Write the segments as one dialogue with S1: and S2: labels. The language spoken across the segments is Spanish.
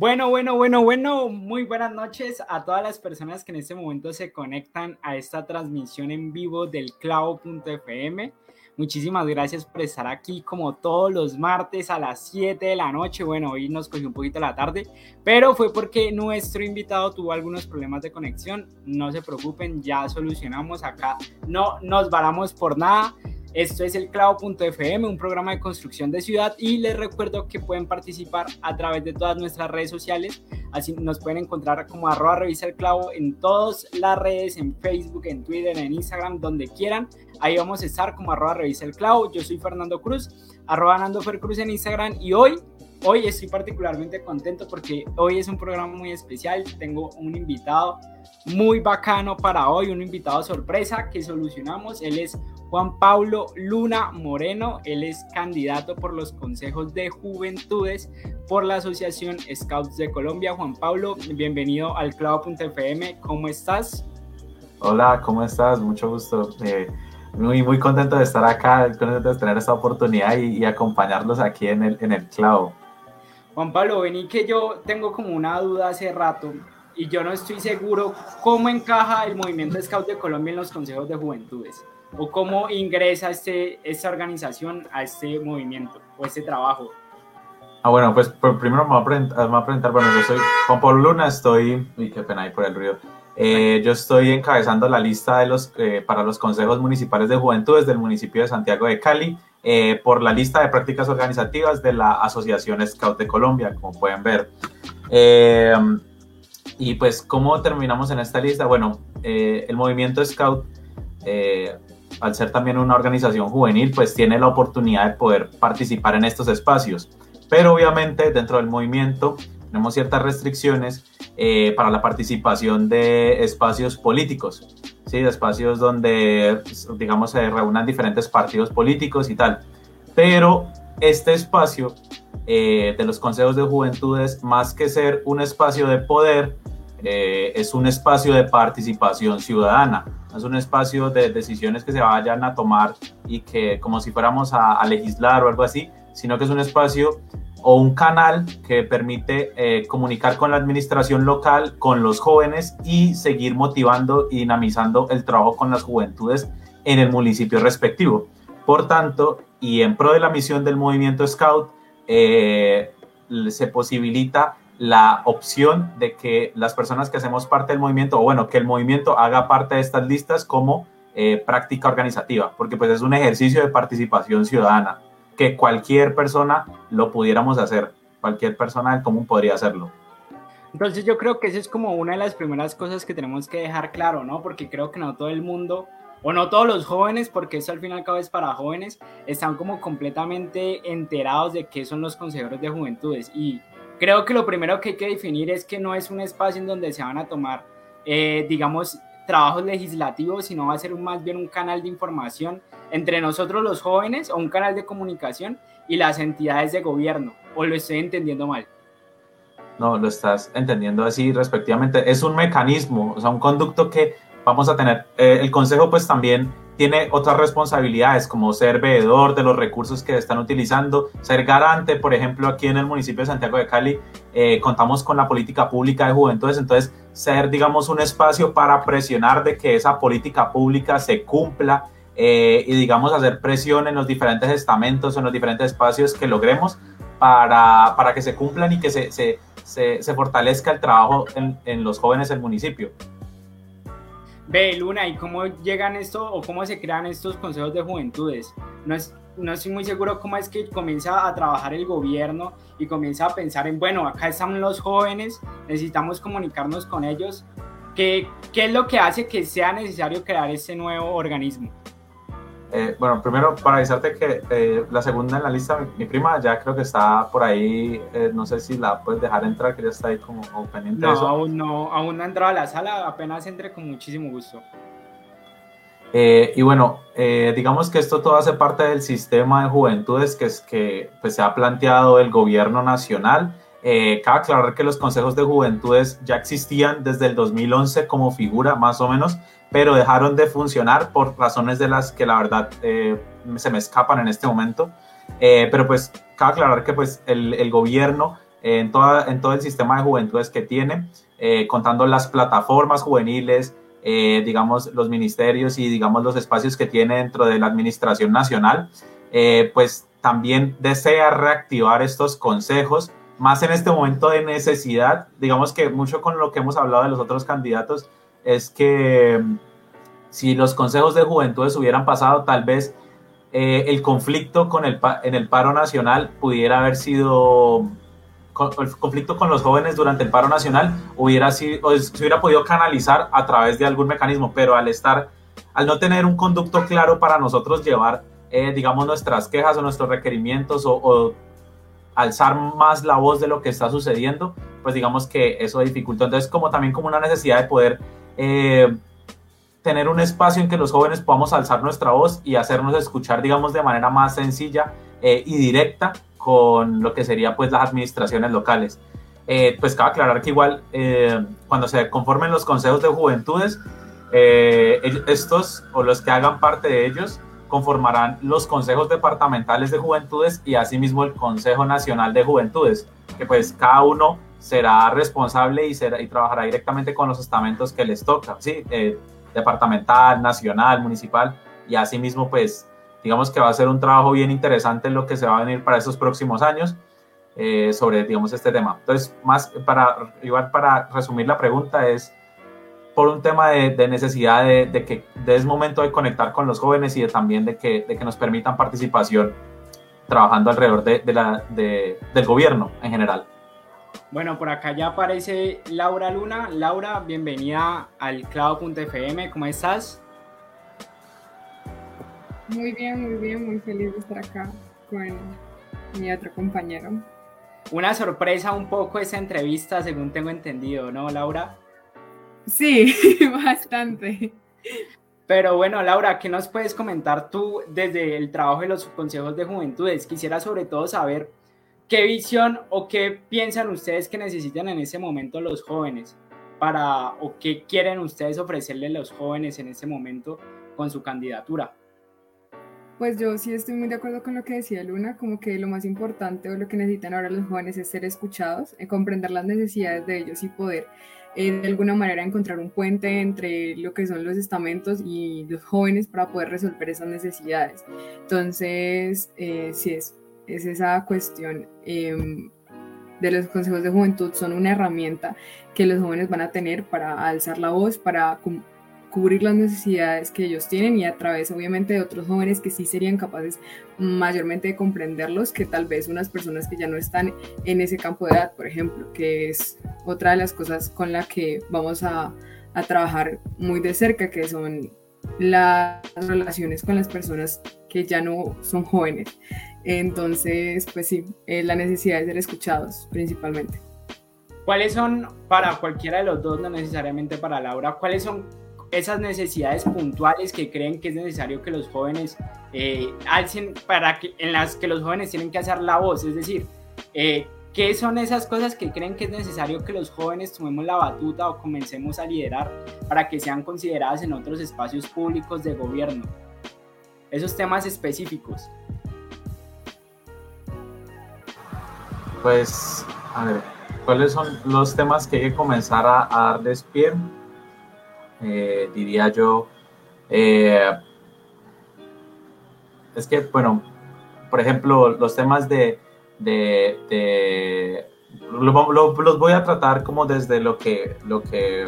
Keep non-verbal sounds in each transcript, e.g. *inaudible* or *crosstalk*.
S1: Bueno, bueno, bueno, bueno, muy buenas noches a todas las personas que en este momento se conectan a esta transmisión en vivo del clavo.fm. Muchísimas gracias por estar aquí como todos los martes a las 7 de la noche. Bueno, hoy nos cogió un poquito la tarde, pero fue porque nuestro invitado tuvo algunos problemas de conexión. No se preocupen, ya solucionamos acá. No nos varamos por nada. Esto es el clavo.fm, un programa de construcción de ciudad y les recuerdo que pueden participar a través de todas nuestras redes sociales. Así nos pueden encontrar como arroba revisa el clavo en todas las redes, en Facebook, en Twitter, en Instagram, donde quieran. Ahí vamos a estar como arroba revisa el clavo. Yo soy Fernando Cruz, arroba Nando Fer Cruz en Instagram y hoy hoy estoy particularmente contento porque hoy es un programa muy especial. Tengo un invitado muy bacano para hoy, un invitado sorpresa que solucionamos. Él es Juan Pablo Luna Moreno. Él es candidato por los consejos de juventudes por la Asociación Scouts de Colombia. Juan Pablo, bienvenido al clavo.fm. ¿Cómo estás?
S2: Hola, ¿cómo estás? Mucho gusto. Eh, muy, muy contento de estar acá, contento de tener esta oportunidad y, acompañarlos aquí en el, en el clavo.
S1: Juan Pablo, vení que yo tengo como una duda hace rato y yo no estoy seguro cómo encaja el movimiento Scout de Colombia en los consejos de juventudes o cómo ingresa este, esta organización a este movimiento o este trabajo?
S2: Ah, bueno, pues primero me voy, a presentar, bueno, yo soy Juan Pablo Luna, estoy, uy, qué pena ahí por el ruido, eh, yo estoy encabezando la lista de los, eh, para los consejos municipales de juventudes del municipio de Santiago de Cali, eh, por la lista de prácticas organizativas de la Asociación Scout de Colombia, como pueden ver. y pues, ¿cómo terminamos en esta lista? Bueno, el movimiento Scout al ser también una organización juvenil, pues tiene la oportunidad de poder participar en estos espacios. Pero obviamente dentro del movimiento tenemos ciertas restricciones eh, para la participación de espacios políticos, ¿sí? de espacios donde, digamos, se reúnan diferentes partidos políticos y tal. Pero este espacio eh, de los consejos de juventudes, más que ser un espacio de poder, eh, es un espacio de participación ciudadana es un espacio de decisiones que se vayan a tomar y que como si fuéramos a, legislar o algo así, sino que es un espacio o un canal que permite eh, comunicar con la administración local, con los jóvenes y seguir motivando y dinamizando el trabajo con las juventudes en el municipio respectivo. Por tanto, y en pro de la misión del movimiento Scout, eh, se posibilita la opción de que las personas que hacemos parte del movimiento, o bueno, que el movimiento haga parte de estas listas como eh, práctica organizativa, porque pues es un ejercicio de participación ciudadana, que cualquier persona lo pudiéramos hacer, cualquier persona del común podría hacerlo.
S1: Entonces yo creo que esa es como una de las primeras cosas que tenemos que dejar claro, ¿no? Porque creo que no todo el mundo, o no todos los jóvenes, porque eso al fin y al cabo es para jóvenes, están como completamente enterados de qué son los consejeros de juventudes. Y Creo que lo primero que hay que definir es que no es un espacio en donde se van a tomar, eh, digamos, trabajos legislativos, sino va a ser más bien un canal de información entre nosotros los jóvenes o un canal de comunicación y las entidades de gobierno. ¿O lo estoy entendiendo mal?
S2: No, lo estás entendiendo así respectivamente. Es un mecanismo, o sea, un conducto que vamos a tener. Eh, el Consejo pues también tiene otras responsabilidades como ser veedor de los recursos que están utilizando, ser garante, por ejemplo, aquí en el municipio de Santiago de Cali eh, contamos con la política pública de juventudes, entonces ser, digamos, un espacio para presionar de que esa política pública se cumpla eh, y, digamos, hacer presión en los diferentes estamentos, en los diferentes espacios que logremos para, para que se cumplan y que se, se, se, fortalezca el trabajo en, en los jóvenes del municipio.
S1: Ve, Luna, ¿y cómo llegan esto o cómo se crean estos consejos de juventudes? No, es, no estoy muy seguro cómo es que comienza a trabajar el gobierno y comienza a pensar en, bueno, acá están los jóvenes, necesitamos comunicarnos con ellos. ¿Qué, qué es lo que hace que sea necesario crear este nuevo organismo?
S2: Eh, bueno, primero para avisarte que eh, la segunda en la lista, mi, prima, ya creo que está por ahí. Eh, no sé si la puedes dejar entrar, que ya está ahí como, pendiente
S1: no, Aún no, aún no ha entrado a la sala, apenas entre con muchísimo gusto.
S2: y bueno, digamos que esto todo hace parte del sistema de juventudes que, es, que pues, se ha planteado el gobierno nacional. cabe aclarar que los consejos de juventudes ya existían desde el 2011 como figura, más o menos, pero dejaron de funcionar por razones de las que la verdad eh, se me escapan en este momento. Eh, pero pues cabe aclarar que pues el, el gobierno eh, en, toda, en todo el sistema de juventudes que tiene, contando las plataformas juveniles, digamos los ministerios y digamos los espacios que tiene dentro de la administración nacional, pues también desea reactivar estos consejos, más en este momento de necesidad, digamos que mucho con lo que hemos hablado de los otros candidatos, es que mm, si los consejos de juventudes hubieran pasado, tal vez eh, el conflicto con el, en el paro nacional pudiera haber sido, el conflicto con los jóvenes durante el paro nacional hubiera sido, se hubiera podido canalizar a través de algún mecanismo, pero al estar, al no tener un conducto claro para nosotros llevar, eh, digamos, nuestras quejas o nuestros requerimientos o, o alzar más la voz de lo que está sucediendo, pues digamos que eso dificulta. Entonces, como también como una necesidad de poder eh, tener un espacio en que los jóvenes podamos alzar nuestra voz y hacernos escuchar, digamos, de manera más sencilla eh, y directa con lo que sería pues las administraciones locales. Eh, pues cabe aclarar que igual cuando se conformen los consejos de juventudes, estos o los que hagan parte de ellos conformarán los consejos departamentales de juventudes y asimismo el Consejo Nacional de Juventudes, que pues cada uno será responsable y, será, y trabajará directamente con los estamentos que les toca, ¿sí? Eh, departamental, nacional, municipal, y asimismo, pues, digamos que va a ser un trabajo bien interesante lo que se va a venir para estos próximos años eh, sobre, digamos, este tema. Entonces, más para, igual para resumir la pregunta es por un tema de, necesidad de, que es momento de conectar con los jóvenes y de, también de que, de que nos permitan participación trabajando alrededor de, la, del gobierno en general.
S1: Bueno, por acá ya aparece Laura Luna. Laura, bienvenida al clavo.fm. ¿Cómo estás?
S3: Muy bien, muy bien, muy feliz de estar acá con mi otro compañero.
S1: Una sorpresa un poco esa entrevista, según tengo entendido, ¿no, Laura?
S3: Sí, *laughs* bastante.
S1: Pero bueno, Laura, ¿qué nos puedes comentar tú desde el trabajo de los consejos de juventudes? Quisiera sobre todo saber ¿Qué visión o qué piensan ustedes que necesitan en ese momento los jóvenes para o qué quieren ustedes ofrecerle a los jóvenes en ese momento con su candidatura?
S3: Pues yo sí estoy muy de acuerdo con lo que decía Luna, como que lo más importante o lo que necesitan ahora los jóvenes es ser escuchados, eh, comprender las necesidades de ellos y poder eh, de alguna manera encontrar un puente entre lo que son los estamentos y los jóvenes para poder resolver esas necesidades. Entonces, eh, sí es es esa cuestión em, de los consejos de juventud, son una herramienta que los jóvenes van a tener para alzar la voz, para cubrir las necesidades que ellos tienen y a través obviamente de otros jóvenes que sí serían capaces mayormente de comprenderlos que tal vez unas personas que ya no están en ese campo de edad, por ejemplo, que es otra de las cosas con la que vamos a, a trabajar muy de cerca, que son las relaciones con las personas que ya no son jóvenes. Entonces, pues sí, eh, la necesidad de ser escuchados principalmente.
S1: ¿Cuáles son para cualquiera de los dos, no necesariamente para Laura, cuáles son esas necesidades puntuales que creen que es necesario que los jóvenes eh, alcen para que en las que los jóvenes tienen que hacer la voz? Es decir, eh, ¿qué son esas cosas que creen que es necesario que los jóvenes tomemos la batuta o comencemos a liderar para que sean consideradas en otros espacios públicos de gobierno? Esos temas específicos.
S2: Pues, a ver, ¿cuáles son los temas que hay que comenzar a, darles pie? Eh, diría yo, eh, es que, bueno, por ejemplo, los temas de, de, los voy a tratar como desde lo que, lo que,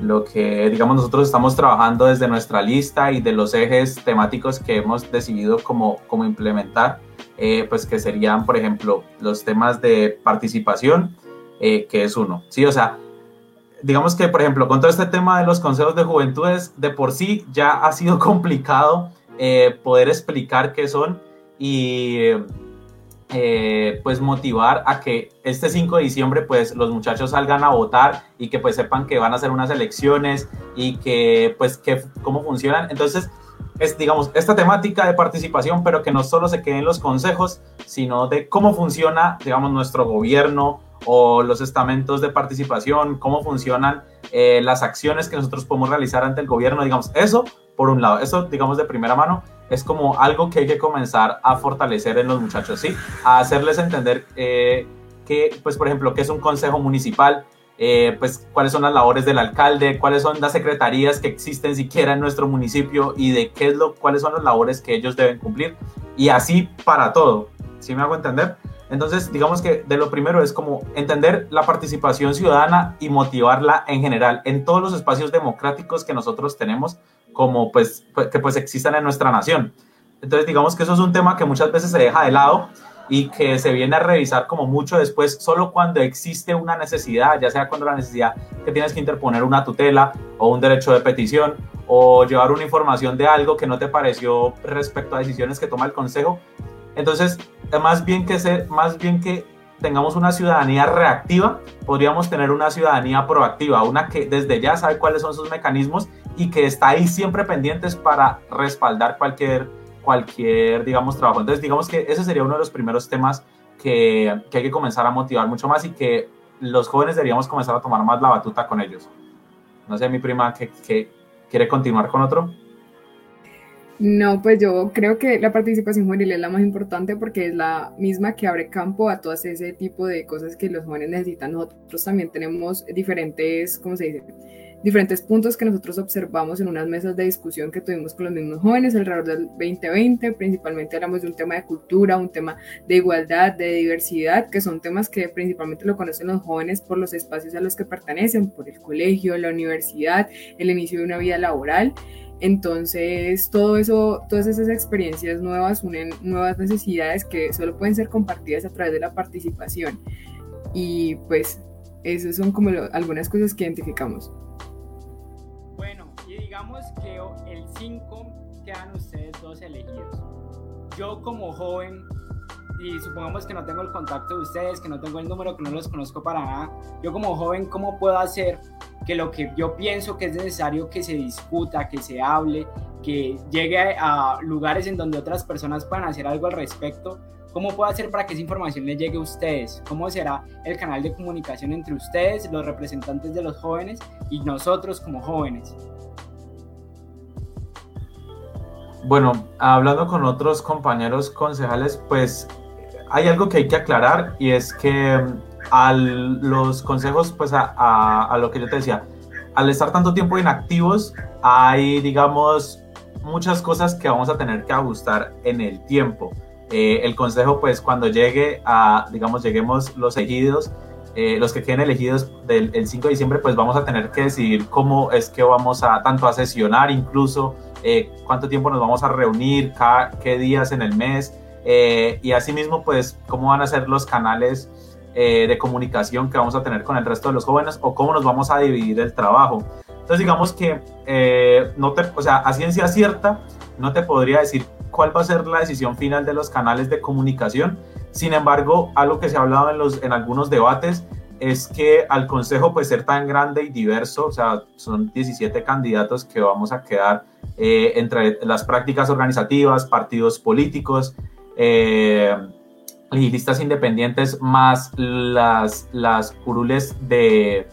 S2: lo que, digamos, nosotros estamos trabajando desde nuestra lista y de los ejes temáticos que hemos decidido como, como implementar. Eh, pues que serían, por ejemplo, los temas de participación, eh, que es uno, ¿sí? O sea, digamos que, por ejemplo, con todo este tema de los consejos de juventudes, de por sí ya ha sido *laughs* complicado eh, poder explicar qué son y eh, pues motivar a que este 5 de diciembre pues los muchachos salgan a votar y que pues sepan que van a hacer unas elecciones y que pues que cómo funcionan. Entonces, es digamos esta temática de participación, pero que no solo se quede en los consejos, sino de cómo funciona, digamos, nuestro gobierno o los estamentos de participación, cómo funcionan eh, las acciones que nosotros podemos realizar ante el gobierno, digamos, eso por un lado, eso digamos de primera mano es como algo que hay que comenzar a fortalecer en los muchachos, ¿sí? A hacerles entender eh, que, pues por ejemplo, qué es un consejo municipal, eh, pues cuáles son las labores del alcalde, cuáles son las secretarías que existen siquiera en nuestro municipio y de qué es lo, cuáles son las labores que ellos deben cumplir y así para todo, ¿sí me hago entender? Entonces, digamos que de lo primero es como entender la participación ciudadana y motivarla en general en todos los espacios democráticos que nosotros tenemos, como pues, que pues existan en nuestra nación. Entonces, digamos que eso es un tema que muchas veces se deja de lado y que se viene a revisar como mucho después, solo cuando existe una necesidad, ya sea cuando la necesidad que tienes que interponer una tutela o un derecho de petición o llevar una información de algo que no te pareció respecto a decisiones que toma el Consejo. Entonces, más bien que ser, más bien que tengamos una ciudadanía reactiva, podríamos tener una ciudadanía proactiva, una que desde ya sabe cuáles son sus mecanismos y que está ahí siempre pendientes para respaldar cualquier, cualquier, digamos, trabajo. Entonces, digamos que ese sería uno de los primeros temas que, que hay que comenzar a motivar mucho más y que los jóvenes deberíamos comenzar a tomar más la batuta con ellos. No sé, mi prima, que, que quiere continuar con otro?
S3: No, pues yo creo que la participación juvenil es la más importante porque es la misma que abre campo a todo ese tipo de cosas que los jóvenes necesitan. Nosotros también tenemos diferentes, ¿cómo se dice? Diferentes puntos que nosotros observamos en unas mesas de discusión que tuvimos con los mismos jóvenes alrededor del 2020. Principalmente hablamos de un tema de cultura, un tema de igualdad, de diversidad, que son temas que principalmente lo conocen los jóvenes por los espacios a los que pertenecen, por el colegio, la universidad, el inicio de una vida laboral. Entonces, todo eso, todas esas experiencias nuevas unen nuevas necesidades que solo pueden ser compartidas a través de la participación. Y pues, esas son como algunas cosas que identificamos.
S1: Digamos que el 5 quedan ustedes dos elegidos. Yo como joven y supongamos que no tengo el contacto de ustedes, que no tengo el número, que no los conozco para nada, yo como joven, ¿cómo puedo hacer que lo que yo pienso que es necesario que se discuta, que se hable, que llegue a lugares en donde otras personas puedan hacer algo al respecto? ¿Cómo puedo hacer para que esa información le llegue a ustedes? ¿Cómo será el canal de comunicación entre ustedes, los representantes de los jóvenes y nosotros como jóvenes?
S2: Bueno, hablando con otros compañeros concejales, pues hay algo que hay que aclarar y es que mm, a los consejos, pues a, lo que yo te decía, al estar tanto tiempo inactivos, hay, digamos, muchas cosas que vamos a tener que ajustar en el tiempo. Eh, el consejo, pues cuando llegue a, digamos, lleguemos los elegidos, eh, los que queden elegidos del el 5 de diciembre, pues vamos a tener que decidir cómo es que vamos a tanto a sesionar incluso, eh, cuánto tiempo nos vamos a reunir, qué días en el mes, eh, y asimismo, pues, cómo van a ser los canales eh, de comunicación que vamos a tener con el resto de los jóvenes o cómo nos vamos a dividir el trabajo. Entonces, digamos que, eh, no te, o sea, a ciencia cierta, no te podría decir cuál va a ser la decisión final de los canales de comunicación. Sin embargo, algo que se ha hablado en, los, en algunos debates es que al consejo, pues ser tan grande y diverso, o sea, son 17 candidatos que vamos a quedar entre las prácticas organizativas, partidos políticos, eh, legislistas independientes más las, las curules de,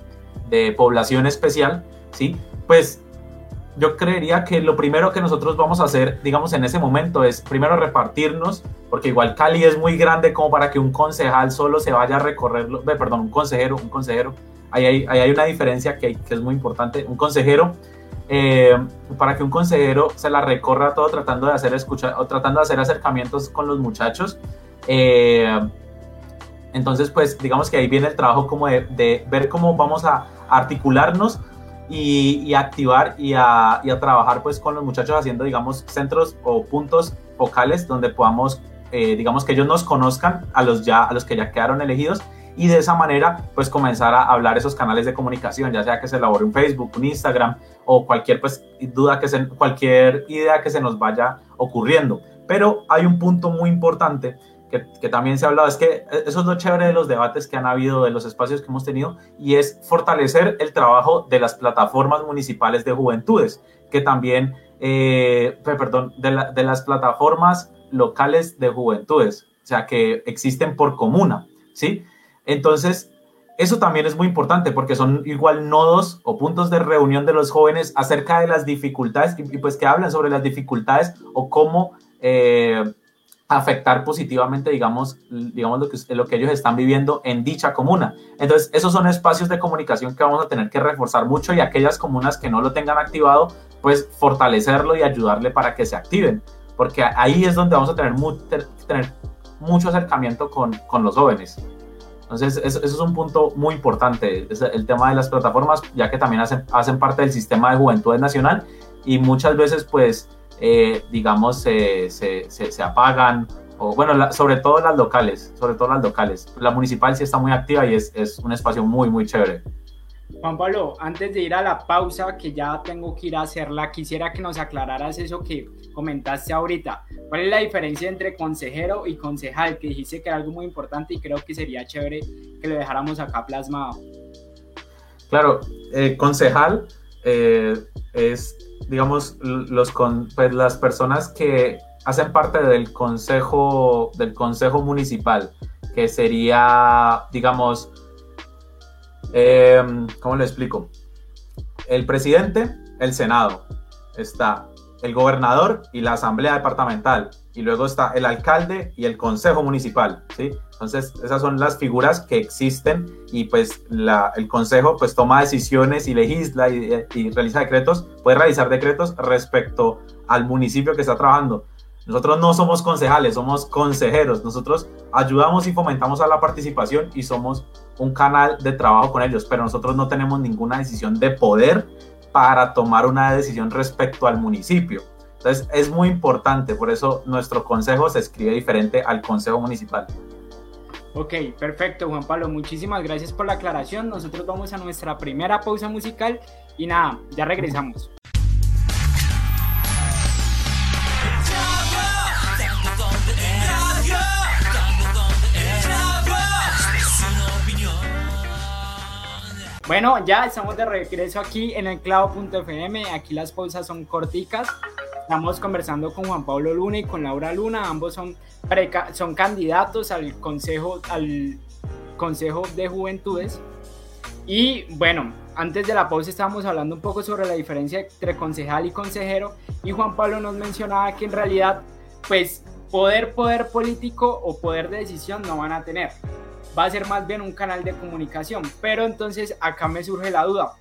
S2: de, población especial, ¿sí? Pues yo creería que lo primero que nosotros vamos a hacer, digamos, en ese momento es primero repartirnos, porque igual Cali es muy grande como para que un concejal solo se vaya a recorrerlo, perdón, un consejero, un consejero, ahí hay, ahí hay una diferencia que, que es muy importante, un consejero eh, para que un consejero se la recorra todo tratando de hacer escucha o tratando de hacer acercamientos con los muchachos. Eh, entonces, pues digamos que ahí viene el trabajo como de, ver cómo vamos a articularnos y, activar y a, y a, trabajar pues con los muchachos haciendo, digamos, centros o puntos focales donde podamos, eh, digamos, que ellos nos conozcan a los, ya, a los que ya quedaron elegidos y de esa manera pues comenzar a hablar esos canales de comunicación, ya sea que se elabore un Facebook, un Instagram o cualquier pues duda que se, cualquier idea que se nos vaya ocurriendo. Pero hay un punto muy importante que, que, también se ha hablado, es que eso es lo chévere de los debates que han habido, de los espacios que hemos tenido, y es fortalecer el trabajo de las plataformas municipales de juventudes, que también, eh, perdón, de, de las plataformas locales de juventudes, o sea, que existen por comuna, ¿sí? Entonces, eso también es muy importante porque son igual nodos o puntos de reunión de los jóvenes acerca de las dificultades y, pues que hablan sobre las dificultades o cómo eh, afectar positivamente, digamos, digamos lo, que, lo que ellos están viviendo en dicha comuna. Entonces, esos son espacios de comunicación que vamos a tener que reforzar mucho y aquellas comunas que no lo tengan activado, pues fortalecerlo y ayudarle para que se activen porque ahí es donde vamos a tener, mucho acercamiento con, con, los jóvenes. Entonces, eso, es un punto muy importante, el tema de las plataformas, ya que también hacen, hacen parte del sistema de juventudes nacional y muchas veces, pues, eh, digamos, se, se, se, apagan, o bueno, sobre todo las locales, sobre todo las locales. La municipal sí está muy activa y es, es un espacio muy, muy chévere.
S1: Juan Pablo, antes de ir a la pausa, que ya tengo que ir a hacerla, quisiera que nos aclararas eso que comentaste ahorita. ¿Cuál es la diferencia entre consejero y concejal? Que dijiste que era algo muy importante y creo que sería chévere que lo dejáramos acá plasmado.
S2: Claro, eh, concejal eh, es, digamos, los con, pues, las personas que hacen parte del consejo, del consejo municipal, que sería, digamos, eh, ¿Cómo le explico? El presidente, el Senado, está el gobernador y la asamblea departamental, y luego está el alcalde y el consejo municipal, ¿sí? Entonces, esas son las figuras que existen y pues el consejo pues toma decisiones y legisla y, y realiza decretos, puede realizar decretos respecto al municipio que está trabajando. Nosotros no somos concejales, somos consejeros. Nosotros ayudamos y fomentamos a la participación y somos un canal de trabajo con ellos, pero nosotros no tenemos ninguna decisión de poder para tomar una decisión respecto al municipio. Entonces es muy importante, por eso nuestro consejo se escribe diferente al consejo municipal.
S1: Ok, perfecto Juan Pablo, muchísimas gracias por la aclaración. Nosotros vamos a nuestra primera pausa musical y nada, ya regresamos. Bueno, ya estamos de regreso aquí en el clavo.fm. Aquí las pausas son corticas. Estamos conversando con Juan Pablo Luna y con Laura Luna. Ambos son, son candidatos al consejo, al consejo de Juventudes. Y bueno, antes de la pausa estábamos hablando un poco sobre la diferencia entre concejal y consejero. Y Juan Pablo nos mencionaba que en realidad, pues, poder, poder político o poder de decisión no van a tener va a ser más bien un canal de comunicación. Pero entonces acá me surge la duda.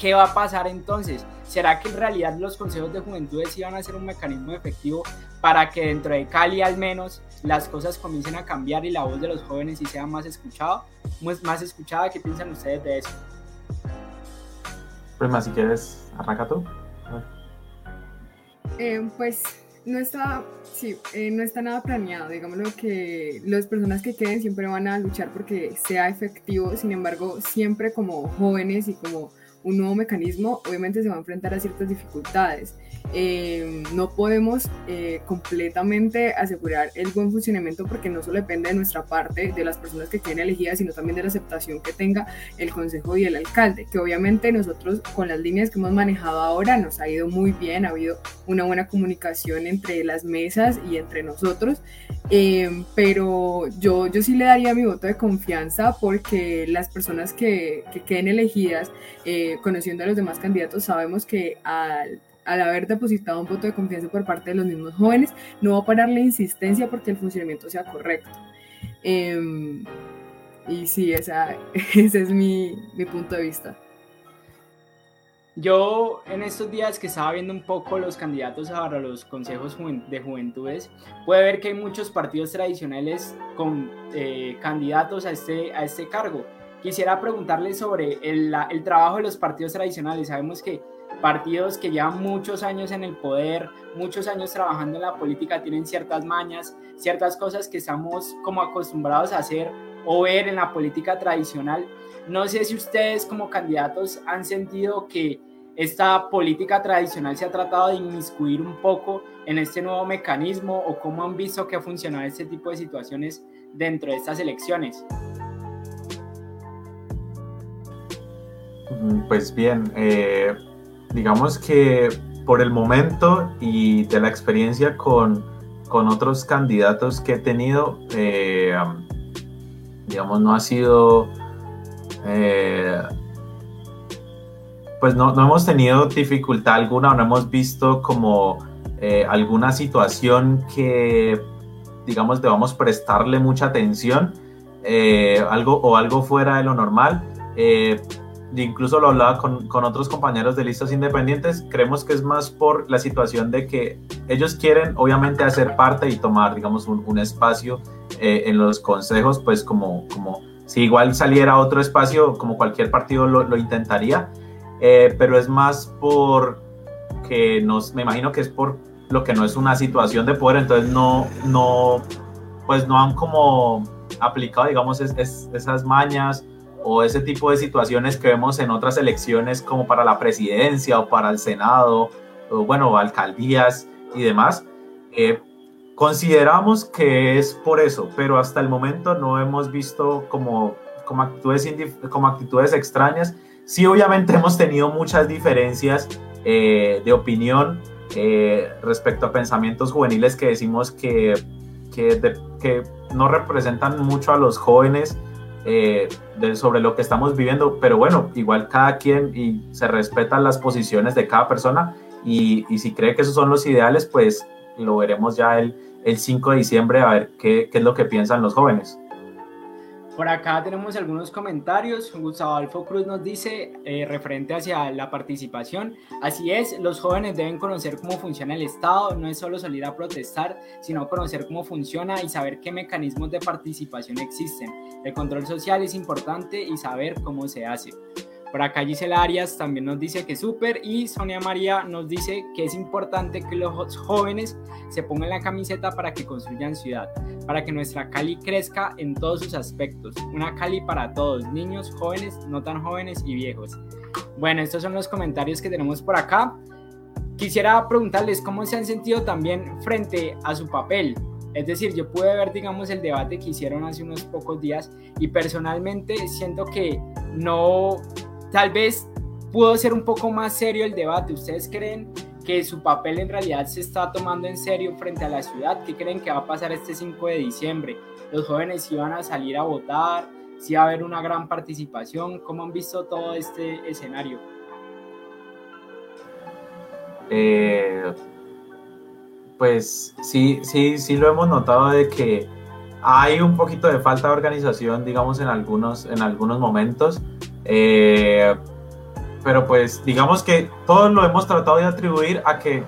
S1: ¿Qué va a pasar entonces? ¿Será que en realidad los consejos de juventudes iban a ser un mecanismo efectivo para que dentro de Cali al menos las cosas comiencen a cambiar y la voz de los jóvenes sí sea más escuchada? Más escuchada, ¿qué piensan ustedes de eso?
S2: Prima, si quieres, arranca tú.
S3: Eh, pues no está, sí, eh, no está nada planeado. Digámoslo que las personas que queden siempre van a luchar porque sea efectivo. Sin embargo, siempre como jóvenes y como un nuevo mecanismo, obviamente se va a enfrentar a ciertas dificultades. Eh, no podemos eh, completamente asegurar el buen funcionamiento porque no solo depende de nuestra parte, de las personas que queden elegidas, sino también de la aceptación que tenga el consejo y el alcalde, que obviamente nosotros con las líneas que hemos manejado ahora nos ha ido muy bien, ha habido una buena comunicación entre las mesas y entre nosotros, eh, pero yo, yo sí le daría mi voto de confianza porque las personas que, que queden elegidas, conociendo a los demás candidatos, sabemos que al al haber depositado un voto de confianza por parte de los mismos jóvenes, no va a parar la insistencia porque el funcionamiento sea correcto. Em, y sí, esa, *laughs* ese es mi, mi, punto de vista.
S1: Yo en estos días que estaba viendo un poco los candidatos a los consejos de juventudes, puede ver que hay muchos partidos tradicionales con eh, candidatos a este, a este cargo quisiera preguntarle sobre el, el trabajo de los partidos tradicionales. Sabemos que partidos que llevan muchos años en el poder, muchos años trabajando en la política, tienen ciertas mañas, ciertas cosas que estamos como acostumbrados a hacer o ver en la política tradicional. No sé si ustedes como candidatos han sentido que esta política tradicional se ha tratado de inmiscuir un poco en este nuevo mecanismo o cómo han visto que ha funcionado este tipo de situaciones dentro de estas elecciones.
S2: Mm, pues bien, eh, digamos que por el momento y de la experiencia con, con otros candidatos que he tenido, eh, digamos, no ha sido, eh, pues no, no, hemos tenido dificultad alguna, no hemos visto como eh, alguna situación que, digamos, debamos prestarle mucha atención, algo o algo fuera de lo normal incluso lo hablaba con, con, otros compañeros de listas independientes, creemos que es más por la situación de que ellos quieren obviamente hacer parte y tomar, digamos, un, un espacio eh, en los consejos, pues como, como si igual saliera otro espacio, como cualquier partido lo, lo intentaría, eh, pero es más por que nos, me imagino que es por lo que no es una situación de poder, entonces no, no, pues no han como aplicado, digamos, es, es, esas mañas o ese tipo de situaciones que vemos en otras elecciones como para la presidencia o para el Senado, o bueno, alcaldías y demás. Eh, consideramos que es por eso, pero hasta el momento no hemos visto como, como, actitudes, como actitudes extrañas. Sí, obviamente *laughs* hemos tenido muchas diferencias eh, de opinión eh, respecto a pensamientos juveniles que decimos que, que, que no representan mucho a los jóvenes eh, sobre lo que estamos viviendo, pero bueno, igual cada quien y se respetan las posiciones de cada persona y, si cree que esos son los ideales, pues lo veremos ya el, el 5 de diciembre a ver qué, qué es lo que piensan los jóvenes.
S1: Por acá tenemos algunos comentarios. Gustavo Alfo Cruz nos dice, eh, referente hacia la participación, así es, los jóvenes deben conocer cómo funciona el Estado, no es solo salir a protestar, sino conocer cómo funciona y saber qué mecanismos de participación existen. El control social es importante y saber cómo se hace. Por acá Gisela Arias también nos dice que súper y Sonia María nos dice que es importante que los jóvenes se pongan la camiseta para que construyan ciudad, para que nuestra Cali crezca en todos sus aspectos. Una Cali para todos, niños, jóvenes, no tan jóvenes y viejos. Bueno, estos son los comentarios que tenemos por acá. Quisiera preguntarles cómo se han sentido también frente a su papel. Es decir, yo pude ver, digamos, el debate que hicieron hace unos pocos días y personalmente siento que no Tal vez pudo ser un poco más serio el debate. ¿Ustedes creen que su papel en realidad se está tomando en serio frente a la ciudad? ¿Qué creen que va a pasar este 5 de diciembre? ¿Los jóvenes iban a salir a votar? ¿Si va a haber una gran participación? ¿Cómo han visto todo este escenario?
S2: Eh, pues sí, sí, sí lo hemos notado de que hay un poquito de falta de organización, digamos, en algunos, en algunos momentos. Eh, pero pues digamos que todos lo hemos tratado de atribuir a que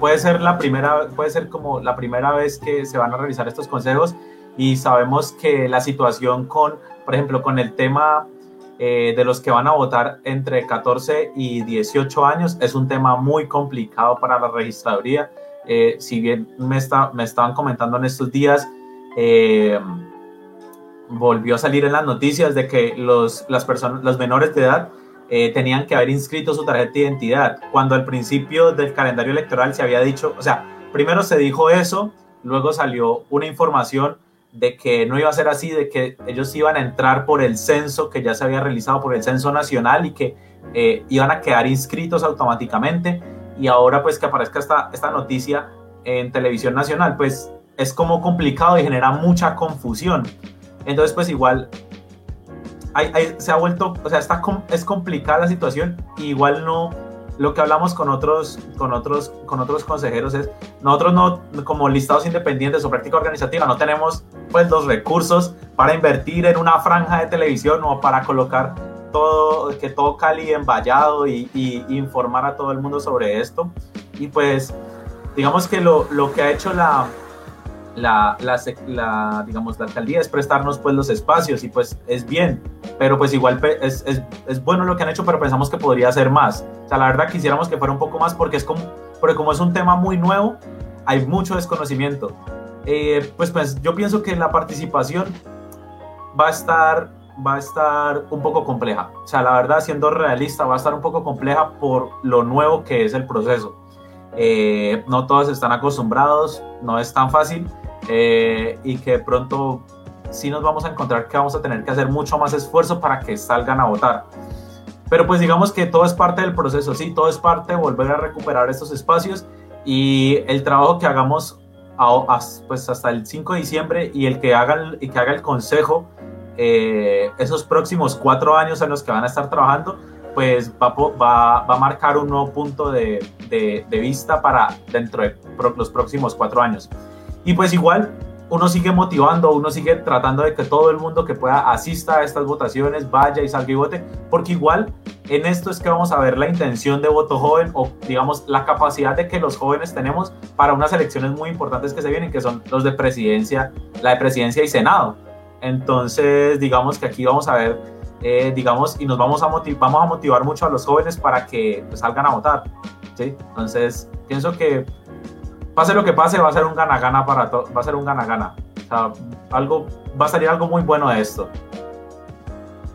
S2: puede ser la primera, puede ser como la primera vez que se van a realizar estos consejos y sabemos que la situación con, por ejemplo, con el tema eh, de los que van a votar entre 14 y 18 años es un tema muy complicado para la registraduría. Eh, si bien me, está, me estaban comentando en estos días, eh, volvió a salir en las noticias de que los, las personas, los menores de edad eh, tenían que haber inscrito su tarjeta de identidad, cuando al principio del calendario electoral se había dicho, o sea, primero se dijo eso, luego salió una información de que no iba a ser así, de que ellos iban a entrar por el censo que ya se había realizado por el censo nacional y que eh, iban a quedar inscritos automáticamente. Y ahora pues que aparezca esta, esta noticia en televisión nacional, pues es como complicado y genera mucha confusión. Entonces, pues igual se ha vuelto, o sea, está, es complicada la situación. igual no, lo que hablamos con otros, con otros, con otros consejeros es, nosotros no, como listados independientes o práctica organizativa, no tenemos pues los recursos para invertir en una franja de televisión o para colocar todo, que todo Cali envallado y, y, informar a todo el mundo sobre esto. Y pues, digamos que lo, lo que ha hecho la, la, la, digamos, la alcaldía es prestarnos pues los espacios y pues es bien, pero pues igual es, es, es, bueno lo que han hecho, pero pensamos que podría ser más. O sea, la verdad quisiéramos que fuera un poco más porque es como, porque como es un tema muy nuevo, hay mucho desconocimiento. Eh, pues, pues yo pienso que la participación va a estar va a estar un poco compleja. O sea, la verdad, siendo realista, va a estar un poco compleja por lo nuevo que es el proceso. Eh, no todos están acostumbrados, no es tan fácil eh, y que de pronto sí nos vamos a encontrar que vamos a tener que hacer mucho más esfuerzo para que salgan a votar. Pero pues digamos que todo es parte del proceso, sí, todo es parte de volver a recuperar estos espacios y el trabajo que hagamos pues hasta el 5 de diciembre y el que haga el, y que haga el consejo eh, esos próximos cuatro años en los que van a estar trabajando pues va, va, va a marcar un nuevo punto de, de, de, vista para dentro de los próximos cuatro años y pues igual uno sigue motivando, uno sigue tratando de que todo el mundo que pueda asista a estas votaciones, vaya y salga y vote, porque igual en esto es que vamos a ver la intención de voto joven o digamos la capacidad de que los jóvenes tenemos para unas elecciones muy importantes que se vienen, que son los de presidencia, la de presidencia y senado. Entonces, digamos que aquí vamos a ver, eh, digamos, y nos vamos a, vamos a motivar mucho a los jóvenes para que pues, salgan a votar. ¿sí? Entonces, pienso que pase lo que pase, va a ser un gana-gana para todo, va a ser un gana-gana. O sea, algo, va a salir algo muy bueno de esto.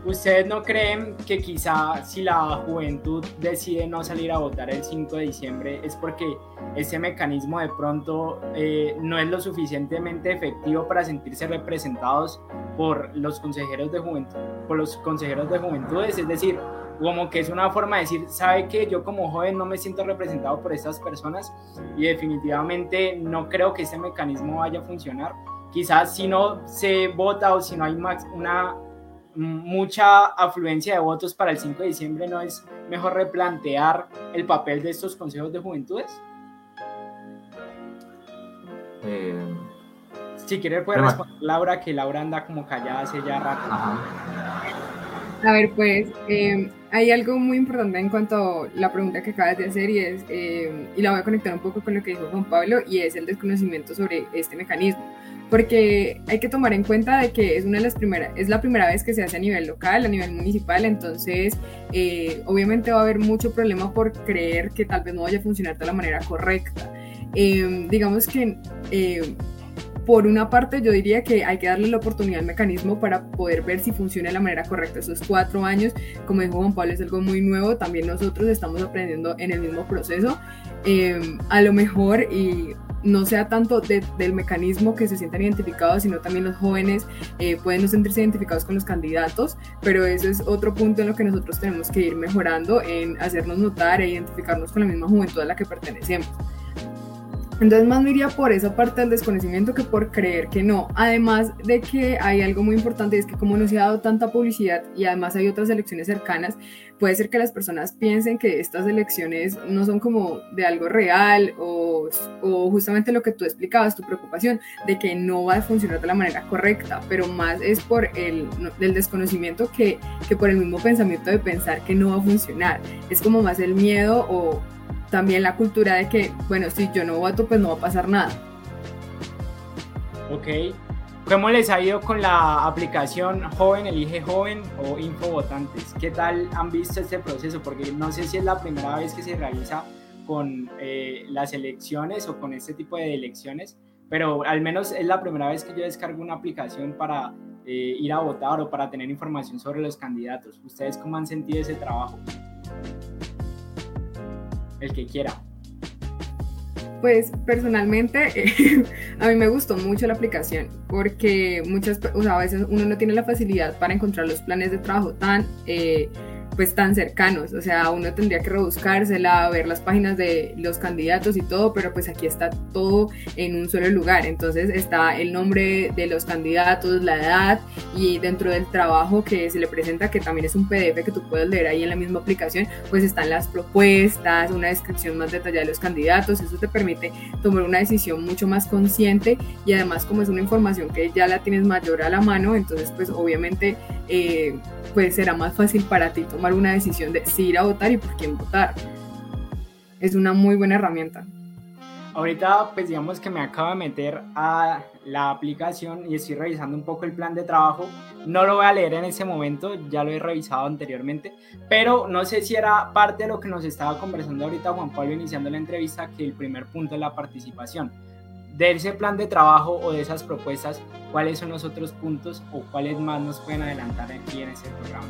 S1: ¿Ustedes no creen que quizá si la juventud decide no salir a votar el 5 de diciembre es porque ese mecanismo de pronto eh, no es lo suficientemente efectivo para sentirse representados por los consejeros de juventud, por los consejeros de juventudes? Es decir, como que es una forma de decir, sabe que yo como joven no me siento representado por estas personas y definitivamente no creo que este mecanismo vaya a funcionar. Quizás si no se vota o si no hay una mucha afluencia de votos para el 5 de diciembre, ¿no es mejor replantear el papel de estos consejos de juventudes? Eh, si quiere puede responder Laura, que Laura anda como callada hace ya rato.
S3: A ver, pues eh, hay algo muy importante en cuanto a la pregunta que acabas de hacer y es, eh, y la voy a conectar un poco con lo que dijo Juan Pablo, y es el desconocimiento sobre este mecanismo. Porque hay que tomar en cuenta de que es una de las primeras, es la primera vez que se hace a nivel local, a nivel municipal, entonces eh, obviamente va a haber mucho problema por creer que tal vez no vaya a funcionar de la manera correcta. digamos que por una parte, yo diría que hay que darle la oportunidad al mecanismo para poder ver si funciona de la manera correcta. Esos cuatro años, como dijo Juan Pablo, es algo muy nuevo. También nosotros estamos aprendiendo en el mismo proceso. Em, a lo mejor, y no sea tanto del mecanismo que se sientan identificados, sino también los jóvenes eh, pueden no sentirse identificados con los candidatos, pero ese es otro punto en lo que nosotros tenemos que ir mejorando, en hacernos notar e identificarnos con la misma juventud a la que pertenecemos. Entonces más me iría por esa parte del desconocimiento que por creer que no. Además de que hay algo muy importante, es que como no se ha dado tanta publicidad y además hay otras elecciones cercanas, puede ser que las personas piensen que estas elecciones no son como de algo real o, o justamente lo que tú explicabas, tu preocupación de que no va a funcionar de la manera correcta, pero más es por el del desconocimiento que, que por el mismo pensamiento de pensar que no va a funcionar. Es como más el miedo o también la cultura de que, bueno, si yo no voto, pues no va a pasar nada.
S1: Ok. ¿Cómo les ha ido con la aplicación Joven Elige Joven o Infovotantes? ¿Qué tal han visto este proceso? Porque no sé si es la primera vez que se realiza con eh, las elecciones o con este tipo de elecciones, pero al menos es la primera vez que yo descargo una aplicación para eh, ir a votar o para tener información sobre los candidatos. ¿Ustedes cómo han sentido ese trabajo? El que quiera.
S3: Pues personalmente *laughs* a mí me gustó mucho la aplicación porque muchas, a veces uno no tiene la facilidad para encontrar los planes de trabajo tan eh, pues tan cercanos, o sea, uno tendría que rebuscársela, ver las páginas de los candidatos y todo, pero pues aquí está todo en un solo lugar, entonces está el nombre de los candidatos, la edad y dentro del trabajo que se le presenta, que también es un PDF que tú puedes leer ahí en la misma aplicación, pues están las propuestas, una descripción más detallada de los candidatos, eso te permite tomar una decisión mucho más consciente y además como es una información que ya la tienes mayor a la mano, entonces pues obviamente eh, pues será más fácil para ti tomar una decisión de si ir a votar y por quién votar. Es una muy buena herramienta.
S1: ahorita pues digamos que me acabo de meter a la aplicación y estoy revisando un poco el plan de trabajo. No lo voy a leer en ese momento, ya lo he revisado anteriormente, pero no sé si era parte de lo que nos estaba conversando ahorita Juan Pablo iniciando la entrevista, que el primer punto es la participación. De ese plan de trabajo o de esas propuestas, ¿cuáles son los otros puntos o cuáles más nos pueden adelantar aquí en ese programa?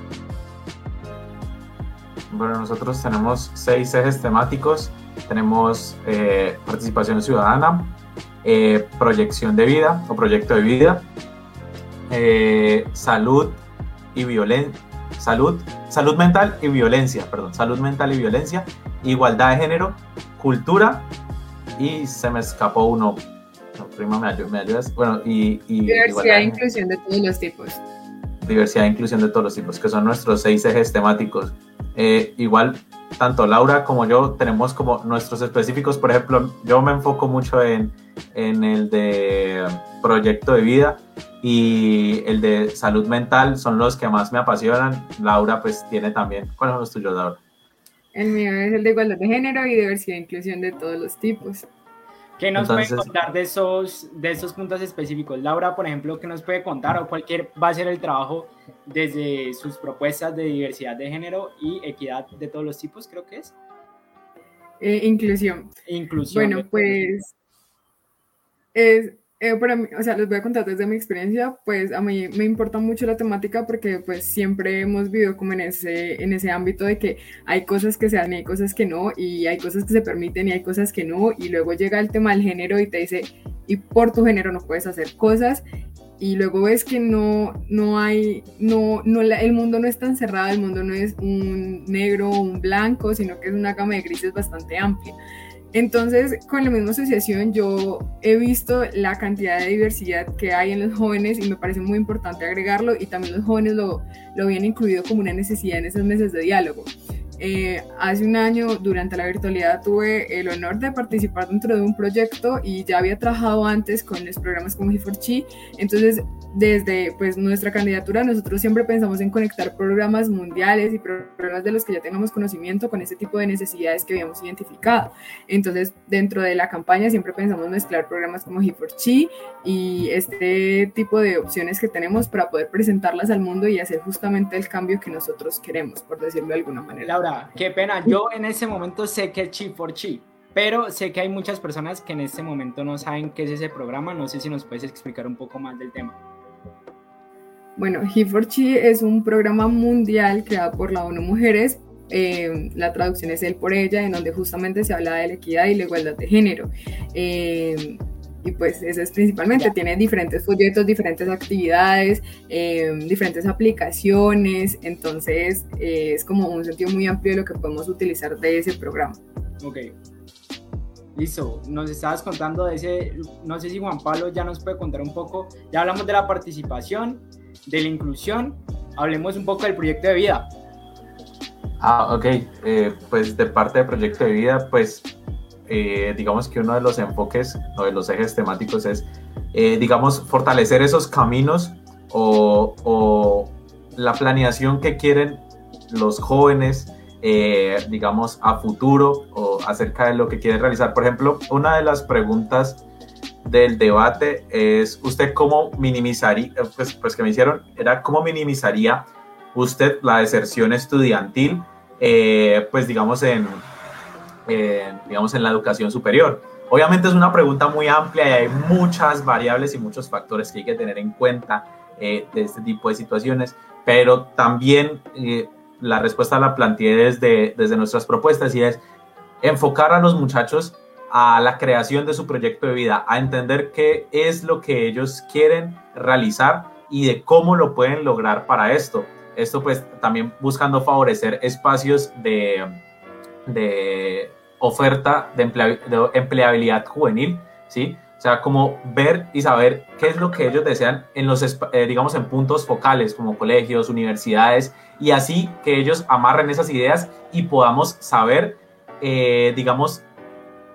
S2: Bueno, nosotros tenemos seis ejes temáticos. Tenemos eh, participación ciudadana, eh, proyección de vida o proyecto de vida, eh, salud y violencia, salud, salud mental y violencia, perdón, salud mental y violencia, igualdad de género, cultura y se me escapó uno. prima, me, ayudas. Bueno, y,
S3: diversidad e inclusión de todos los tipos.
S2: Diversidad e inclusión de todos los tipos, que son nuestros seis ejes temáticos. Eh, igual, tanto Laura como yo tenemos como nuestros específicos. Por ejemplo, yo me enfoco mucho en, en el de proyecto de vida y el de salud mental son los que más me apasionan. Laura pues tiene también. ¿Cuáles son los tuyos, Laura?
S3: El mío es el de igualdad de género y diversidad e inclusión de todos los tipos.
S1: ¿Qué nos puede contar de esos, de esos puntos específicos? Laura, por ejemplo, ¿qué nos puede contar o cualquier va a ser el trabajo desde sus propuestas de diversidad de género y equidad de todos los tipos, creo que es?
S3: Eh, inclusión.
S1: Inclusión.
S3: Bueno, pues es, eh, o sea, les voy a contar desde mi experiencia, pues a mí me importa mucho la temática porque pues siempre hemos vivido como en ese, en ese ámbito de que hay cosas que se hacen y hay cosas que no, y hay cosas que se permiten y hay cosas que no, y luego llega el tema del género y te dice, y por tu género no puedes hacer cosas, y luego ves que no, no hay, no, no el mundo no es tan cerrado, el mundo no es un negro o un blanco, sino que es una gama de grises bastante amplia. Entonces, con la misma asociación, yo he visto la cantidad de diversidad que hay en los jóvenes y me parece muy importante agregarlo y también los jóvenes lo, lo habían incluido como una necesidad en esos meses de diálogo. Eh, hace un año, durante la virtualidad, tuve el honor de participar dentro de un proyecto y ya había trabajado antes con los programas como He4Chi. Entonces, desde pues, nuestra candidatura, nosotros siempre pensamos en conectar programas mundiales y programas de los que ya tengamos conocimiento con ese tipo de necesidades que habíamos identificado. Entonces, dentro de la campaña siempre pensamos mezclar programas como He4Chi y este tipo de opciones que tenemos para poder presentarlas al mundo y hacer justamente el cambio que nosotros queremos, por decirlo de alguna manera.
S1: Laura, qué pena. Yo en ese momento sé que es Chi for Chi, pero sé que hay muchas personas que en este momento no saben qué es ese programa. No sé si nos puedes explicar un poco más del tema.
S3: Bueno, He for Chi es un programa mundial creado por la ONU Mujeres. Eh, la traducción es él por ella, en donde justamente se habla de la equidad y la igualdad de género. Eh, y pues eso es principalmente, tiene diferentes folletos, diferentes actividades, eh, diferentes aplicaciones, entonces eh, es como un sentido muy amplio de lo que podemos utilizar de ese programa.
S1: Ok. Listo, nos estabas contando de ese, no sé si Juan Pablo ya nos puede contar un poco, ya hablamos de la participación, de la inclusión, hablemos un poco del proyecto de vida.
S2: Ah, ok, eh, pues de parte del proyecto de vida, pues eh, digamos que uno de los enfoques o de los ejes temáticos es, eh, digamos, fortalecer esos caminos o, la planeación que quieren los jóvenes, eh, digamos, a futuro o acerca de lo que quieren realizar. Por ejemplo, una de las preguntas del debate es, ¿usted cómo minimizaría, pues, pues que me hicieron, era cómo minimizaría usted la deserción estudiantil, pues digamos, en, digamos, en la educación superior? Obviamente es una pregunta muy amplia y hay muchas variables y muchos factores que hay que tener en cuenta eh, de este tipo de situaciones, pero también eh, la respuesta la planteé desde, desde nuestras propuestas y es enfocar a los muchachos a la creación de su proyecto de vida, a entender qué es lo que ellos quieren realizar y de cómo lo pueden lograr para esto. Esto pues también buscando favorecer espacios de, de oferta de, empleabilidad juvenil, ¿sí? O sea, como ver y saber qué es lo que ellos desean en los, eh, digamos, en puntos focales como colegios, universidades, y así que ellos amarren esas ideas y podamos saber, eh, digamos,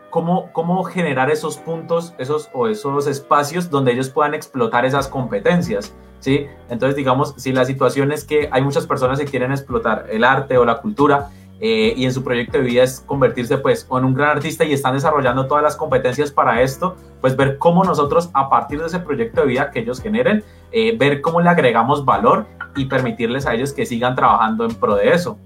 S2: cómo, cómo generar esos puntos, esos o esos espacios donde ellos puedan explotar esas competencias, ¿sí? Entonces, digamos, si la situación es que hay muchas personas que quieren explotar el arte o la cultura eh, y en su proyecto de vida es convertirse pues en un gran artista y están desarrollando todas las competencias para esto, pues ver cómo nosotros a partir de ese proyecto de vida que ellos generen, eh, ver cómo le agregamos valor y permitirles a ellos que sigan trabajando en pro de eso.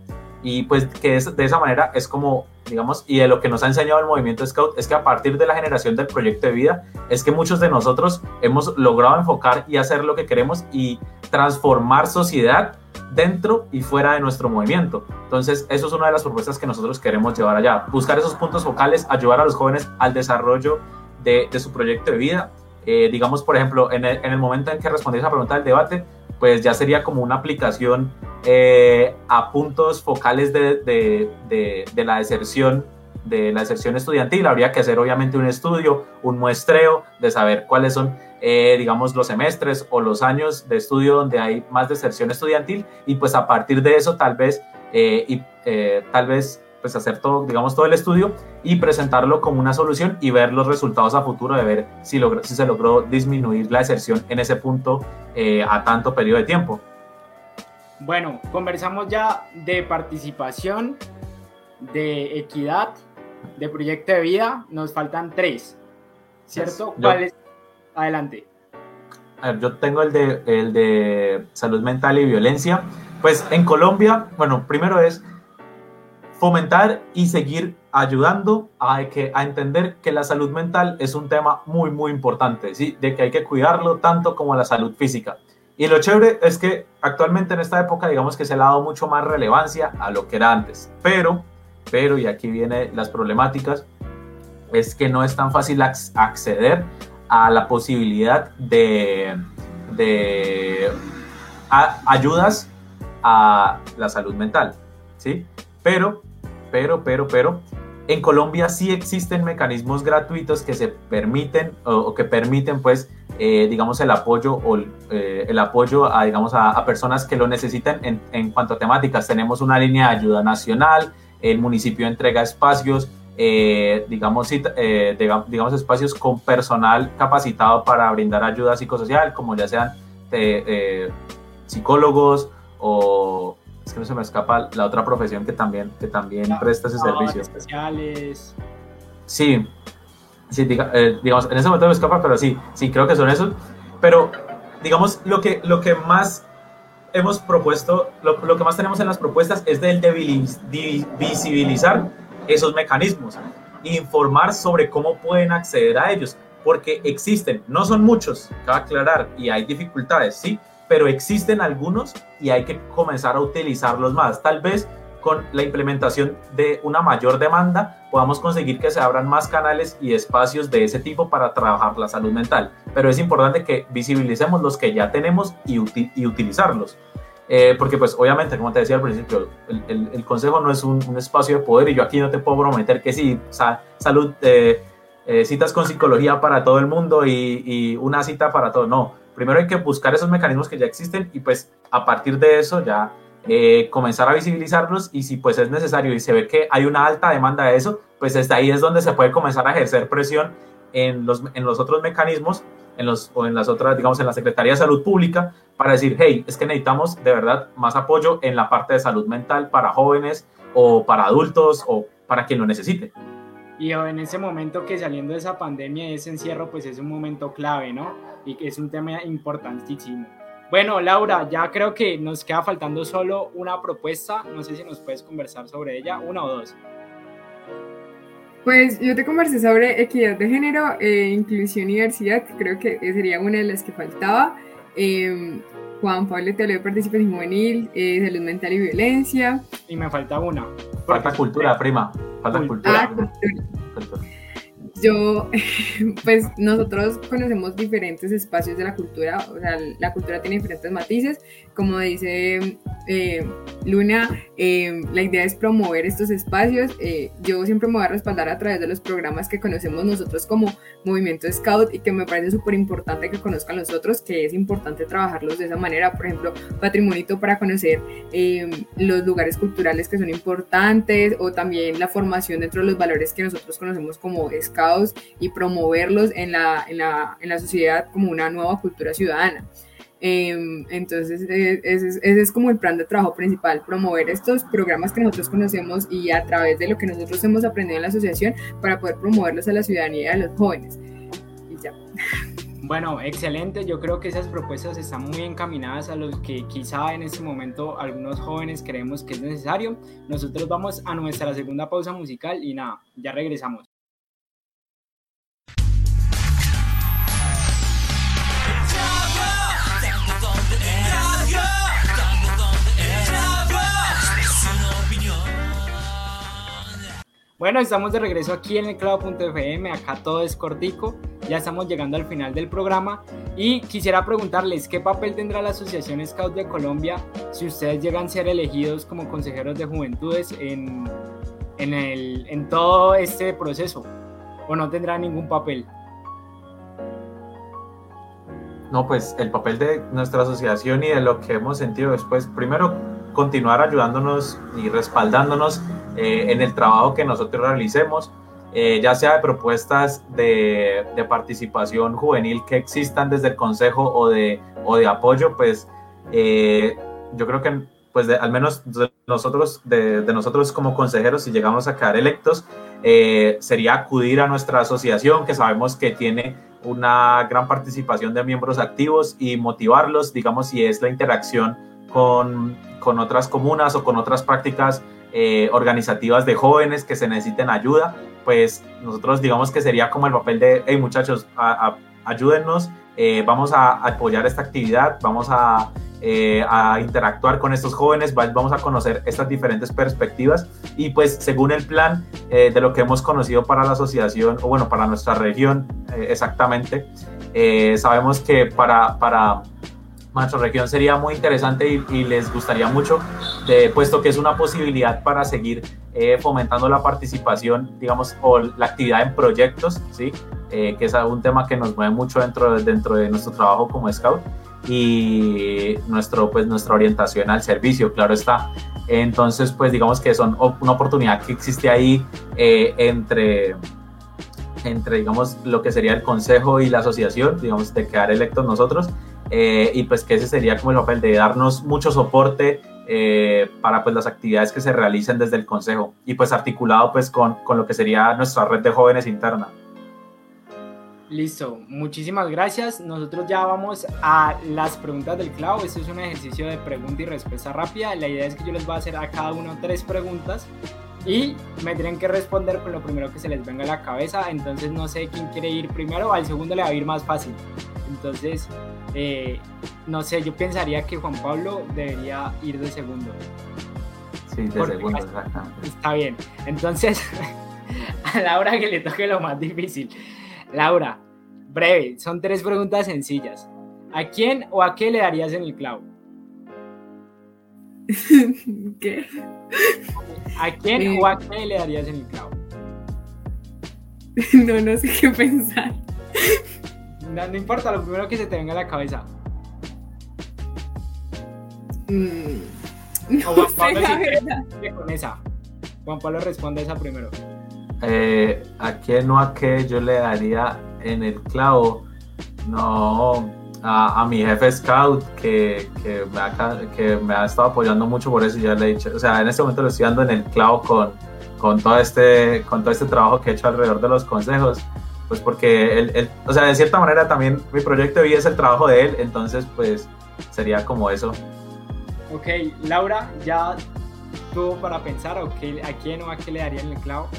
S2: Y pues que de esa manera es como, digamos, y de lo que nos ha enseñado el movimiento Scout es que a partir de la generación del proyecto de vida es que muchos de nosotros hemos logrado enfocar y hacer lo que queremos y transformar sociedad dentro y fuera de nuestro movimiento. Entonces, eso es una de las propuestas que nosotros queremos llevar allá. Buscar esos puntos focales, ayudar a los jóvenes al desarrollo de, su proyecto de vida. Eh, digamos, por ejemplo, en el, momento en que respondí esa pregunta del debate, pues ya sería como una aplicación eh, a puntos focales de, de, la deserción de la estudiantil. Habría que hacer obviamente un estudio, un muestreo de saber cuáles son eh, digamos, los semestres o los años de estudio donde hay más deserción estudiantil y pues a partir de eso tal vez, eh, y, tal vez pues hacer todo, digamos, todo el estudio y presentarlo como una solución y ver los resultados a futuro de ver si, si se logró disminuir la deserción en ese punto a tanto periodo de tiempo.
S1: Bueno, conversamos ya de participación, de equidad, de proyecto de vida, nos faltan tres, ¿cierto? ¿Cuáles Adelante.
S2: A ver, yo tengo el de, el de salud mental y violencia. Pues en Colombia, bueno, primero es fomentar y seguir ayudando a, que, a entender que la salud mental es un tema muy, muy importante, ¿sí? de que hay que cuidarlo tanto como la salud física. Y lo chévere es que actualmente en esta época, digamos que se le ha dado mucho más relevancia a lo que era antes. Pero, pero, y aquí vienen las problemáticas, es que no es tan fácil acceder a la posibilidad de, de ayudas a la salud mental, ¿sí? Pero, pero, pero, pero, en Colombia sí existen mecanismos gratuitos que se permiten o, que permiten, pues, eh, digamos, el apoyo o eh, el apoyo a, digamos, a, personas que lo necesiten en, cuanto a temáticas. Tenemos una línea de ayuda nacional, el municipio entrega espacios, eh, digamos, eh, digamos, espacios con personal capacitado para brindar ayuda psicosocial, como ya sean eh, psicólogos o es que no se me escapa la otra profesión que también, que también presta ese servicio.
S1: Especiales.
S2: Sí, sí digamos, en ese momento me escapa, pero sí, sí, creo que son esos. Pero, digamos, lo que, lo que más hemos propuesto, lo, lo que más tenemos en las propuestas es del de visibilizar esos mecanismos, informar sobre cómo pueden acceder a ellos, porque existen, no son muchos, cabe aclarar, y hay dificultades, sí, pero existen algunos y hay que comenzar a utilizarlos más. Tal vez con la implementación de una mayor demanda podamos conseguir que se abran más canales y espacios de ese tipo para trabajar la salud mental. Pero es importante que visibilicemos los que ya tenemos y, y utilizarlos. Eh, porque pues obviamente, como te decía al principio, el, el, consejo no es un, un, espacio de poder y yo aquí no te puedo prometer que sí, salud, eh, eh, citas con psicología para todo el mundo y, y, una cita para todo, no. Primero hay que buscar esos mecanismos que ya existen y pues a partir de eso ya comenzar a visibilizarlos y si pues es necesario y se ve que hay una alta demanda de eso, pues desde ahí es donde se puede comenzar a ejercer presión en los, en los otros mecanismos en los, o en las otras, digamos, en la Secretaría de Salud Pública para decir, hey, es que necesitamos de verdad más apoyo en la parte de salud mental para jóvenes o para adultos o para quien lo necesite.
S1: Y en ese momento que saliendo de esa pandemia, ese encierro, pues es un momento clave, ¿no? Y que es un tema importantísimo. Bueno, Laura, ya creo que nos queda faltando solo una propuesta. No sé si nos puedes conversar sobre ella, una o dos.
S3: Pues yo te conversé sobre equidad de género, e inclusión y diversidad, que creo que sería una de las que faltaba. Em, Juan Pablo de participación juvenil, eh, salud mental y violencia.
S1: Y me falta una.
S2: Falta cultura, prima. Falta cultura. Ah,
S3: cultura. Yo, *laughs* pues nosotros conocemos diferentes espacios de la cultura, o sea, la cultura tiene diferentes matices, como dice eh, Luna, eh, la idea es promover estos espacios, eh, yo siempre me voy a respaldar a través de los programas que conocemos nosotros como Movimiento Scout y que me parece súper importante que conozcan los otros, que es importante trabajarlos de esa manera, por ejemplo, Patrimonito para conocer los lugares culturales que son importantes o también la formación dentro de los valores que nosotros conocemos como Scout y promoverlos en la, en la, en la sociedad como una nueva cultura ciudadana. Em, entonces, e, ese, es como el plan de trabajo principal, promover estos programas que nosotros conocemos y a través de lo que nosotros hemos aprendido en la asociación para poder promoverlos a la ciudadanía y a los jóvenes. Y ya.
S1: Bueno, excelente. Yo creo que esas propuestas están muy encaminadas a los que quizá en este momento algunos jóvenes creemos que es necesario. Nosotros vamos a nuestra segunda pausa musical y nada, ya regresamos. Bueno, estamos de regreso aquí en el clavo.fm, acá todo es cortico, ya estamos llegando al final del programa y quisiera preguntarles qué papel tendrá la Asociación Scout de Colombia si ustedes llegan a ser elegidos como consejeros de juventudes en, en, el, en todo este proceso o no tendrá ningún papel.
S2: No, pues el papel de nuestra asociación y de lo que hemos sentido después, primero continuar ayudándonos y respaldándonos eh, en el trabajo que nosotros realicemos, eh, ya sea de propuestas de, participación juvenil que existan desde el Consejo o de, o de apoyo, pues eh, yo creo que pues al menos nosotros, de, nosotros como consejeros, si llegamos a quedar electos, sería acudir a nuestra asociación, que sabemos que tiene una gran participación de miembros activos y motivarlos, digamos, si es la interacción con, con otras comunas o con otras prácticas eh, organizativas de jóvenes que se necesiten ayuda, pues nosotros digamos que sería como el papel de, hey muchachos, ayúdennos, eh, vamos a apoyar esta actividad, vamos a, eh, a, interactuar con estos jóvenes, vamos a conocer estas diferentes perspectivas y pues según el plan de lo que hemos conocido para la asociación o bueno, para nuestra región exactamente, sabemos que para, para nuestra región sería muy interesante y, les gustaría mucho, puesto que es una posibilidad para seguir eh, fomentando la participación, digamos, o la actividad en proyectos, ¿sí? Eh, que es un tema que nos mueve mucho dentro, dentro de nuestro trabajo como scout y nuestro, pues, nuestra orientación al servicio, claro está. Entonces, pues digamos que son una oportunidad que existe ahí eh, entre entre, digamos, lo que sería el consejo y la asociación, digamos, de quedar electos nosotros eh, y pues que ese sería como el papel de darnos mucho soporte eh, para pues las actividades que se realicen desde el Consejo y pues articulado pues con, con lo que sería nuestra red de jóvenes interna.
S1: Listo, muchísimas gracias. Nosotros ya vamos a las preguntas del clavo. Este es un ejercicio de pregunta y respuesta rápida. La idea es que yo les voy a hacer a cada uno tres preguntas y me tienen que responder con lo primero que se les venga a la cabeza. Entonces no sé quién quiere ir primero, al segundo le va a ir más fácil. Entonces, eh, no sé, yo pensaría que Juan Pablo debería ir de segundo.
S2: Sí, de segundo, exactamente.
S1: Está bien. Entonces, *laughs* a Laura que le toque lo más difícil. Laura, breve, son tres preguntas sencillas. ¿A quién o a qué le darías en el clavo? *laughs*
S3: ¿Qué?
S1: ¿A quién o a qué le darías en el clavo? *laughs*
S3: No, no sé qué pensar.
S1: No, importa, lo primero que se te venga a la cabeza.
S3: Mm, no Juan *laughs* Pablo sé,
S1: con esa. Juan Pablo responde esa primero.
S2: Eh, ¿A quién o a qué yo le daría en el clavo? No, a, mi jefe scout que, que, me ha, que me ha estado apoyando mucho por eso ya le he dicho, o sea, en este momento lo estoy dando en el clavo con, con, todo este, con todo este trabajo que he hecho alrededor de los consejos pues porque él, o sea, de cierta manera también mi proyecto de vida es el trabajo de él, entonces pues sería como eso.
S1: Ok, Laura, ya tuvo para pensar a quién o a qué le darían el clavo.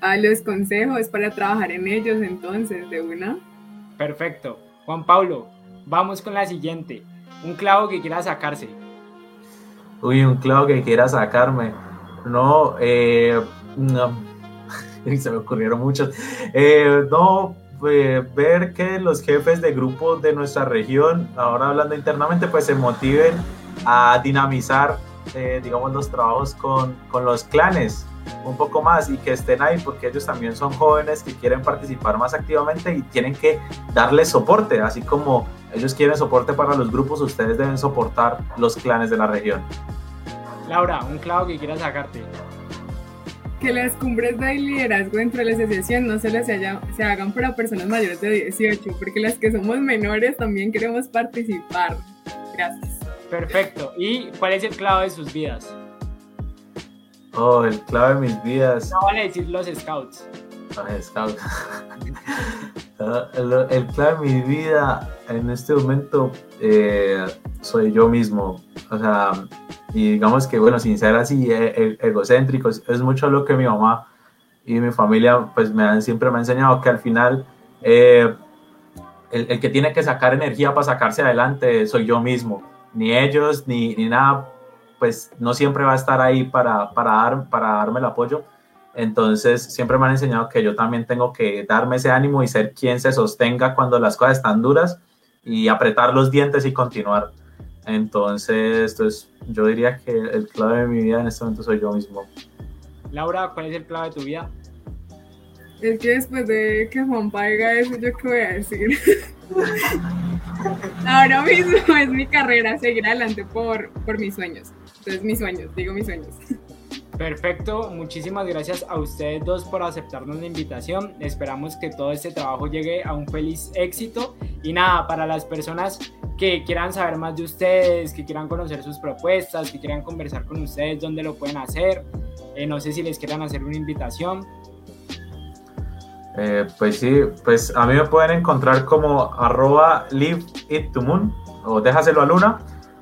S3: A los consejos para trabajar en ellos entonces, de una.
S1: Perfecto. Juan Pablo, vamos con la siguiente. Un clavo que quiera sacarse.
S2: Uy, un clavo que quiera sacarme. No, eh, no *laughs* y se me ocurrieron muchos. Eh, no, pues, ver que los jefes de grupos de nuestra región, ahora hablando internamente, pues se motiven a dinamizar, eh, digamos, los trabajos con, con los clanes un poco más y que estén ahí porque ellos también son jóvenes que quieren participar más activamente y tienen que darles soporte, así como ellos quieren soporte para los grupos, ustedes deben soportar los clanes de la región.
S1: Laura, un clavo que quieras sacarte
S3: que las cumbres de liderazgo dentro de la asociación no solo se, se hagan para personas mayores de 18, porque las que somos menores también queremos participar. Gracias.
S1: Perfecto. ¿Y cuál es el clave de sus vidas?
S2: Oh, el clave de mis vidas.
S1: No vale decir los scouts.
S2: Los scouts. *laughs* Ah, el, clave de mi vida en este momento eh, soy yo mismo. O sea, y digamos que, bueno, sin ser así eh, e, egocéntrico, es mucho lo que mi mamá y mi familia pues me han, siempre me han enseñado que al final eh, el, el, que tiene que sacar energía para sacarse adelante soy yo mismo, ni ellos ni, ni nada, pues no siempre va a estar ahí para, para, dar, para darme el apoyo. Entonces siempre me han enseñado que yo también tengo que darme ese ánimo y ser quien se sostenga cuando las cosas están duras y apretar los dientes y continuar. Entonces, pues, yo diría que el clave de mi vida en este momento soy yo mismo.
S1: Laura, ¿cuál es el clave de tu vida?
S3: Es que después de que Juan paiga eso, ¿yo qué voy a decir? *laughs* Ahora mismo es mi carrera, seguir adelante por, por mis sueños. Entonces, mis sueños, digo mis sueños.
S1: Perfecto, muchísimas gracias a ustedes dos por aceptarnos la invitación. Esperamos que todo este trabajo llegue a un feliz éxito. Y nada, para las personas que quieran saber más de ustedes, que quieran conocer sus propuestas, que quieran conversar con ustedes, dónde lo pueden hacer. Eh, no sé si les quieran hacer una invitación.
S2: Eh, pues sí, pues a mí me pueden encontrar como arroba live it to moon o déjaselo a luna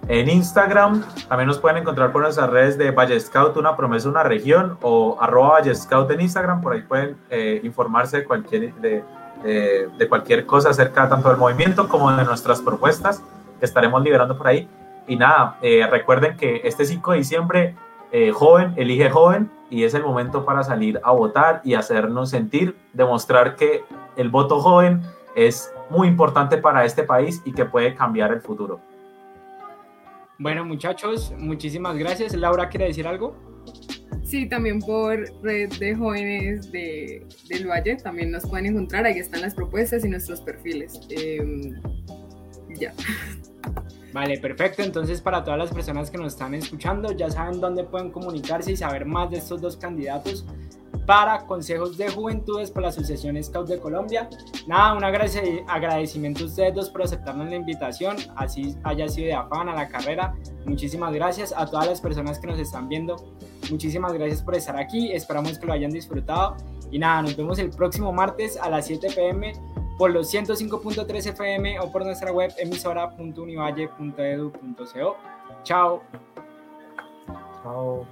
S2: en Instagram. También nos pueden encontrar por nuestras redes de Valle Scout, una promesa, una región, o arroba Valle Scout en Instagram. Por ahí pueden eh, informarse de cualquier, de, de, cualquier cosa acerca tanto del movimiento como de nuestras propuestas que estaremos liberando por ahí. Y nada, eh, recuerden que este 5 de diciembre, eh, joven elige joven y es el momento para salir a votar y hacernos sentir, demostrar que el voto joven es muy importante para este país y que puede cambiar el futuro.
S1: Bueno, muchachos, muchísimas gracias. Laura, ¿quiere decir algo?
S3: Sí, también por red de jóvenes de, del Valle, también nos pueden encontrar, ahí están las propuestas y nuestros perfiles. Em, ya.
S1: Vale, perfecto. Entonces, para todas las personas que nos están escuchando, ya saben dónde pueden comunicarse y saber más de estos dos candidatos para consejos de juventudes por la Asociación Scout de Colombia. Nada, un agradecimiento a ustedes dos por aceptarnos la invitación, así haya sido de afán a la carrera. Muchísimas gracias a todas las personas que nos están viendo. Muchísimas gracias por estar aquí, esperamos que lo hayan disfrutado. Y nada, nos vemos el próximo martes a las 7 pm por los 105.3 FM o por nuestra web emisora.univalle.edu.co. Chao.
S2: Chao.